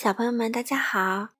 小朋友们，大家好！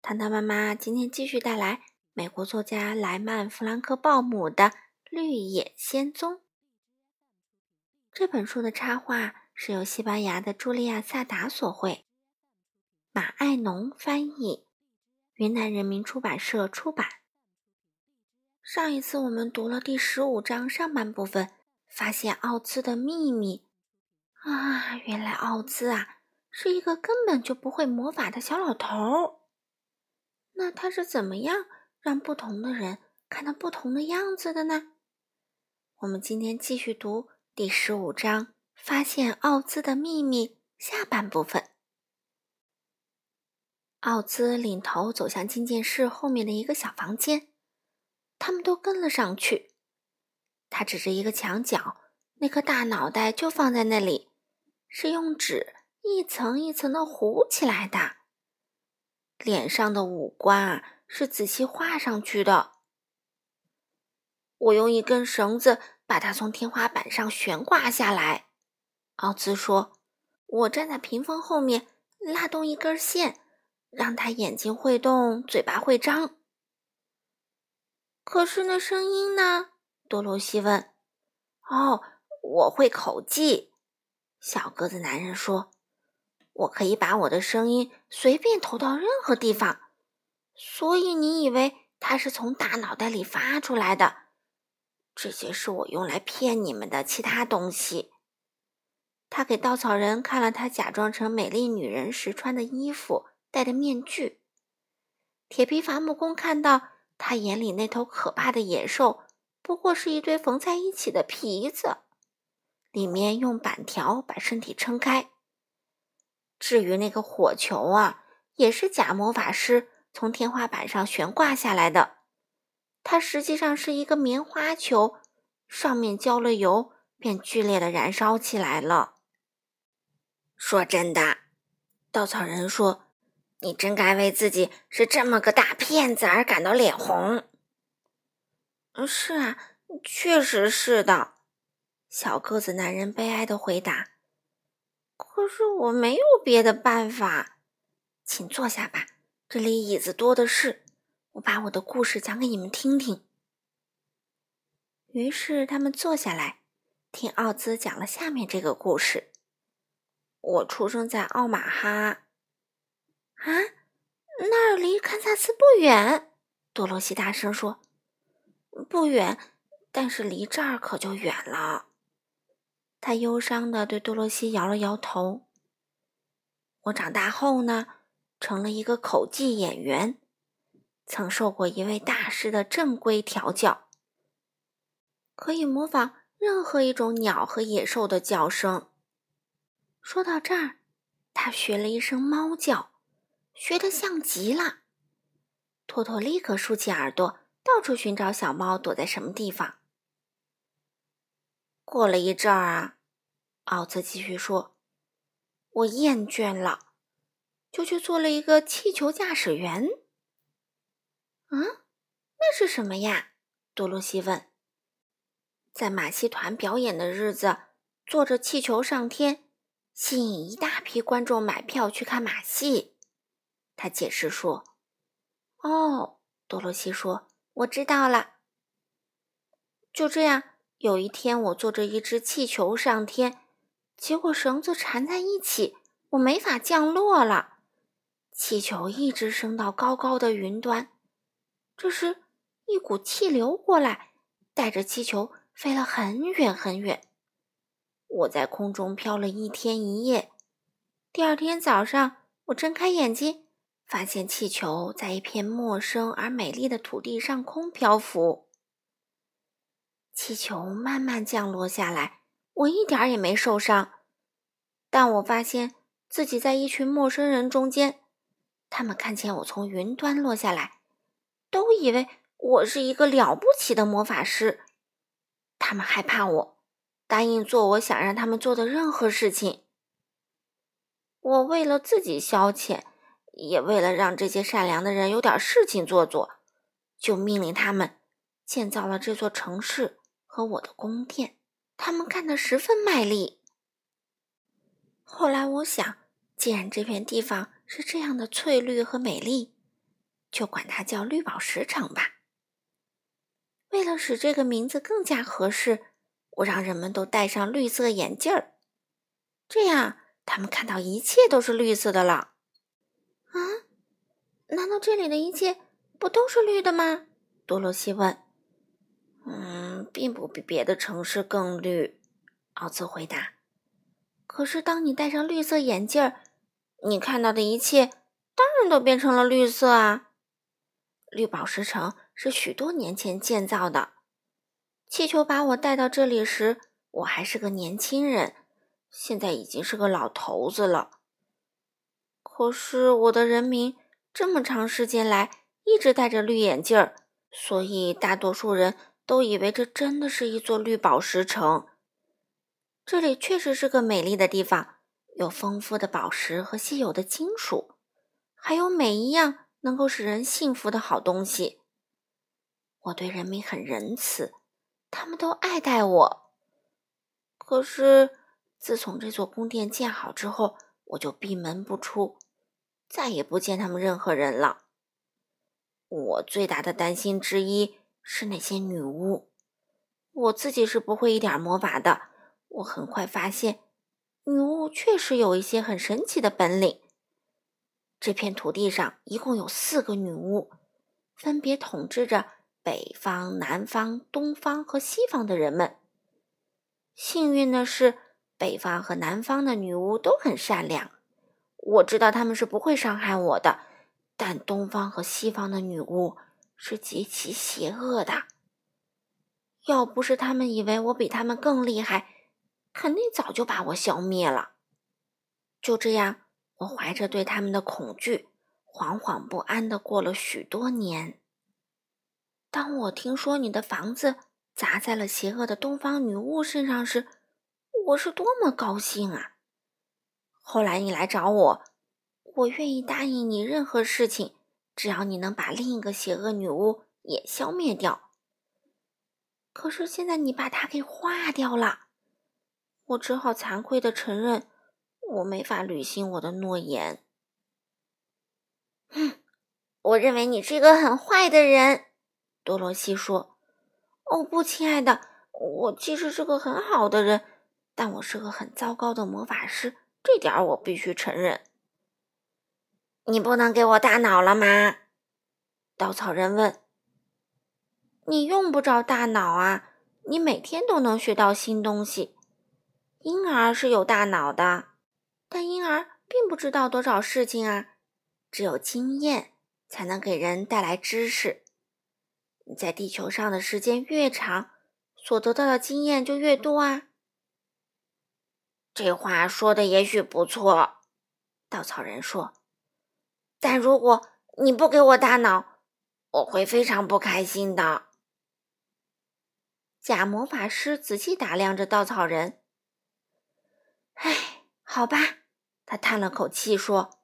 糖糖妈妈今天继续带来美国作家莱曼·弗兰克鲍姆的《绿野仙踪》这本书的插画是由西班牙的茱莉亚·萨达所绘，马爱农翻译，云南人民出版社出版。上一次我们读了第十五章上半部分，发现奥兹的秘密啊，原来奥兹啊是一个根本就不会魔法的小老头儿。那他是怎么样让不同的人看到不同的样子的呢？我们今天继续读第十五章，发现奥兹的秘密下半部分。奥兹领头走向金剑室后面的一个小房间。他们都跟了上去。他指着一个墙角，那颗大脑袋就放在那里，是用纸一层一层的糊起来的。脸上的五官啊，是仔细画上去的。我用一根绳子把它从天花板上悬挂下来。奥兹说：“我站在屏风后面，拉动一根线，让它眼睛会动，嘴巴会张。”可是那声音呢？多罗西问。“哦，我会口技。”小个子男人说，“我可以把我的声音随便投到任何地方。所以你以为它是从大脑袋里发出来的？这些是我用来骗你们的其他东西。”他给稻草人看了他假装成美丽女人时穿的衣服、戴的面具。铁皮伐木工看到。他眼里那头可怕的野兽，不过是一堆缝在一起的皮子，里面用板条把身体撑开。至于那个火球啊，也是假魔法师从天花板上悬挂下来的，它实际上是一个棉花球，上面浇了油，便剧烈的燃烧起来了。说真的，稻草人说。你真该为自己是这么个大骗子而感到脸红。嗯，是啊，确实是的。小个子男人悲哀的回答。可是我没有别的办法，请坐下吧，这里椅子多的是。我把我的故事讲给你们听听。于是他们坐下来，听奥兹讲了下面这个故事。我出生在奥马哈。啊，那儿离堪萨斯不远。多罗西大声说：“不远，但是离这儿可就远了。”他忧伤地对多罗西摇了摇头。我长大后呢，成了一个口技演员，曾受过一位大师的正规调教，可以模仿任何一种鸟和野兽的叫声。说到这儿，他学了一声猫叫。学得像极了，托托立刻竖起耳朵，到处寻找小猫躲在什么地方。过了一阵儿啊，奥兹继续说：“我厌倦了，就去做了一个气球驾驶员。”“嗯，那是什么呀？”多罗西问。“在马戏团表演的日子，坐着气球上天，吸引一大批观众买票去看马戏。”他解释说：“哦，多罗西说，我知道了。就这样，有一天我坐着一只气球上天，结果绳子缠在一起，我没法降落了。气球一直升到高高的云端。这时，一股气流过来，带着气球飞了很远很远。我在空中飘了一天一夜。第二天早上，我睁开眼睛。”发现气球在一片陌生而美丽的土地上空漂浮，气球慢慢降落下来，我一点儿也没受伤。但我发现自己在一群陌生人中间，他们看见我从云端落下来，都以为我是一个了不起的魔法师。他们害怕我，答应做我想让他们做的任何事情。我为了自己消遣。也为了让这些善良的人有点事情做做，就命令他们建造了这座城市和我的宫殿。他们干得十分卖力。后来我想，既然这片地方是这样的翠绿和美丽，就管它叫绿宝石城吧。为了使这个名字更加合适，我让人们都戴上绿色眼镜儿，这样他们看到一切都是绿色的了。啊？难道这里的一切不都是绿的吗？多罗西问。并不比别的城市更绿，奥兹回答。可是当你戴上绿色眼镜儿，你看到的一切当然都变成了绿色啊。绿宝石城。是许多年前建造的。气球把我带到这里时，我还是个年轻人，现在已经是个老头子了。可是我的人民这么长时间来一直戴着绿眼镜儿，所以大多数人都以为这真的是一座绿宝石城。这里确实是个美丽的地方，有丰富的宝石和稀有的金属，还有每一样能够使人幸福的好东西。我对人民很仁慈，他们都爱戴我。可是自从这座宫殿建好之后，我就闭门不出，再也不见他们任何人了。我最大的担心之一是那些女巫。我自己是不会一点魔法的。我很快发现，女巫确实有一些很神奇的本领。这片土地上一共有四个女巫，分别统治着。北方、南方、东方和西方的人们，幸运的是，北方和南方的女巫都很善良。我知道他们是不会伤害我的，但东方和西方的女巫是极其邪恶的。要不是他们以为我比他们更厉害，肯定早就把我消灭了。就这样，我怀着对他们的恐惧，惶惶不安的过了许多年。当我听说你的房子砸在了邪恶的东方女巫身上时，我是多么高兴啊！后来你来找我，我愿意答应你任何事情，只要你能把另一个邪恶女巫也消灭掉。可是现在你把她给化掉了，我只好惭愧的承认，我没法履行我的诺言。哼，我认为你是一个很坏的人。多罗西说：“哦不，亲爱的，我其实是个很好的人，但我是个很糟糕的魔法师，这点我必须承认。你不能给我大脑了吗？”稻草人问。“你用不着大脑啊，你每天都能学到新东西。婴儿是有大脑的，但婴儿并不知道多少事情啊，只有经验才能给人带来知识。”你在地球上的时间越长，所得到的经验就越多啊。这话说的也许不错，稻草人说。但如果你不给我大脑，我会非常不开心的。假魔法师仔细打量着稻草人。唉，好吧，他叹了口气说：“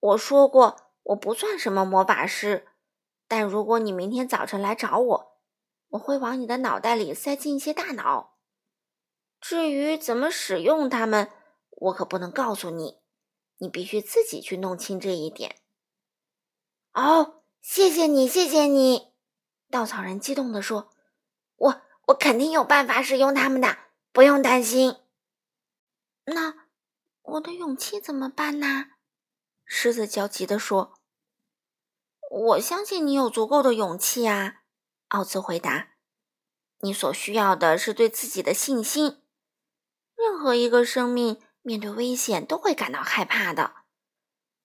我说过，我不算什么魔法师。”但如果你明天早晨来找我，我会往你的脑袋里塞进一些大脑。至于怎么使用它们，我可不能告诉你，你必须自己去弄清这一点。哦，谢谢你，谢谢你！稻草人激动地说：“我我肯定有办法使用它们的，不用担心。”那我的勇气怎么办呢？狮子焦急地说。我相信你有足够的勇气啊，奥兹回答。你所需要的是对自己的信心。任何一个生命面对危险都会感到害怕的。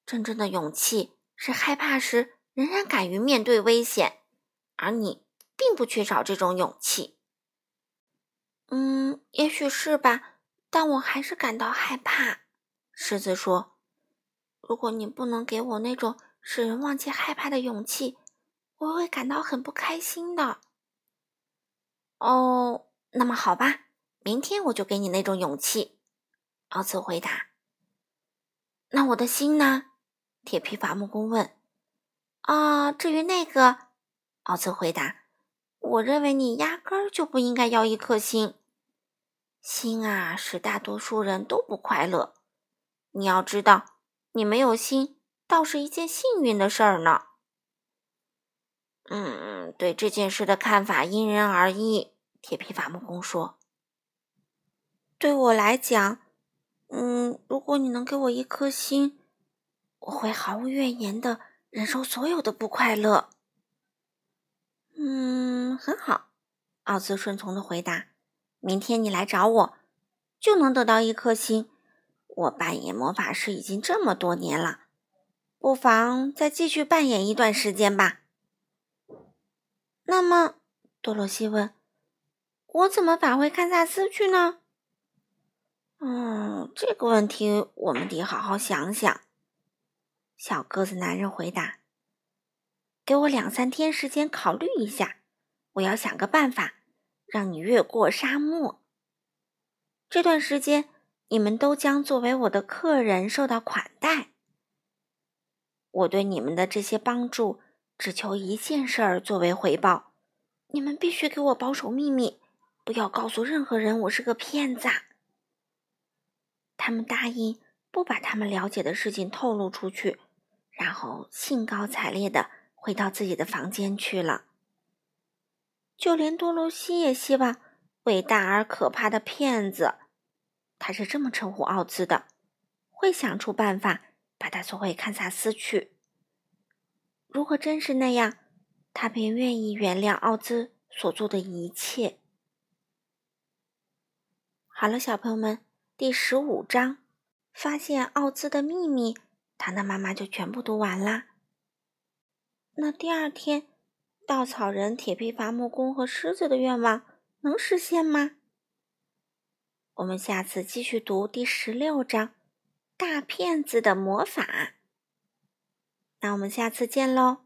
真正的勇气是害怕时仍然敢于面对危险，而你并不缺少这种勇气。嗯，也许是吧，但我还是感到害怕。狮子说：“如果你不能给我那种……”使人忘记害怕的勇气，我会感到很不开心的。哦，那么好吧，明天我就给你那种勇气。”奥兹回答。“那我的心呢？”铁皮伐木工问。“啊，至于那个，”奥兹回答，“我认为你压根儿就不应该要一颗心。心啊，使大多数人都不快乐。你要知道。”你没有心，倒是一件幸运的事儿呢。嗯，对这件事的看法因人而异。铁皮伐木工说：“对我来讲，如果你能给我一颗心，我会毫无怨言的忍受所有的不快乐。”嗯，很好。奥兹顺从的回答：“明天你来找我，就能得到一颗心。我扮演魔法师已经这么多年了，不妨再继续扮演一段时间吧。”那么，多罗西问：“我怎么返回堪萨斯去呢？”“嗯，这个问题我们得好好想想。”小个子男人回答。“给我两三天时间考虑一下，我要想个办法让你越过沙漠。这段时间，你们都将作为我的客人受到款待。我对你们的这些帮助。”只求一件事儿作为回报，你们必须给我保守秘密，不要告诉任何人我是个骗子。他们答应不把他们了解的事情透露出去，然后兴高采烈的回到自己的房间去了。就连多罗西也希望伟大而可怕的骗子，他是这么称呼奥兹的，会想出办法把他送回堪萨斯去。如果真是那样，他便愿意原谅奥兹所做的一切。好了，小朋友们，第十五章发现奥兹的秘密，糖糖妈妈就全部读完啦。那第二天，稻草人、铁皮伐木工和狮子的愿望能实现吗？我们下次继续读第十六章《大骗子的魔法》。那我们下次见喽。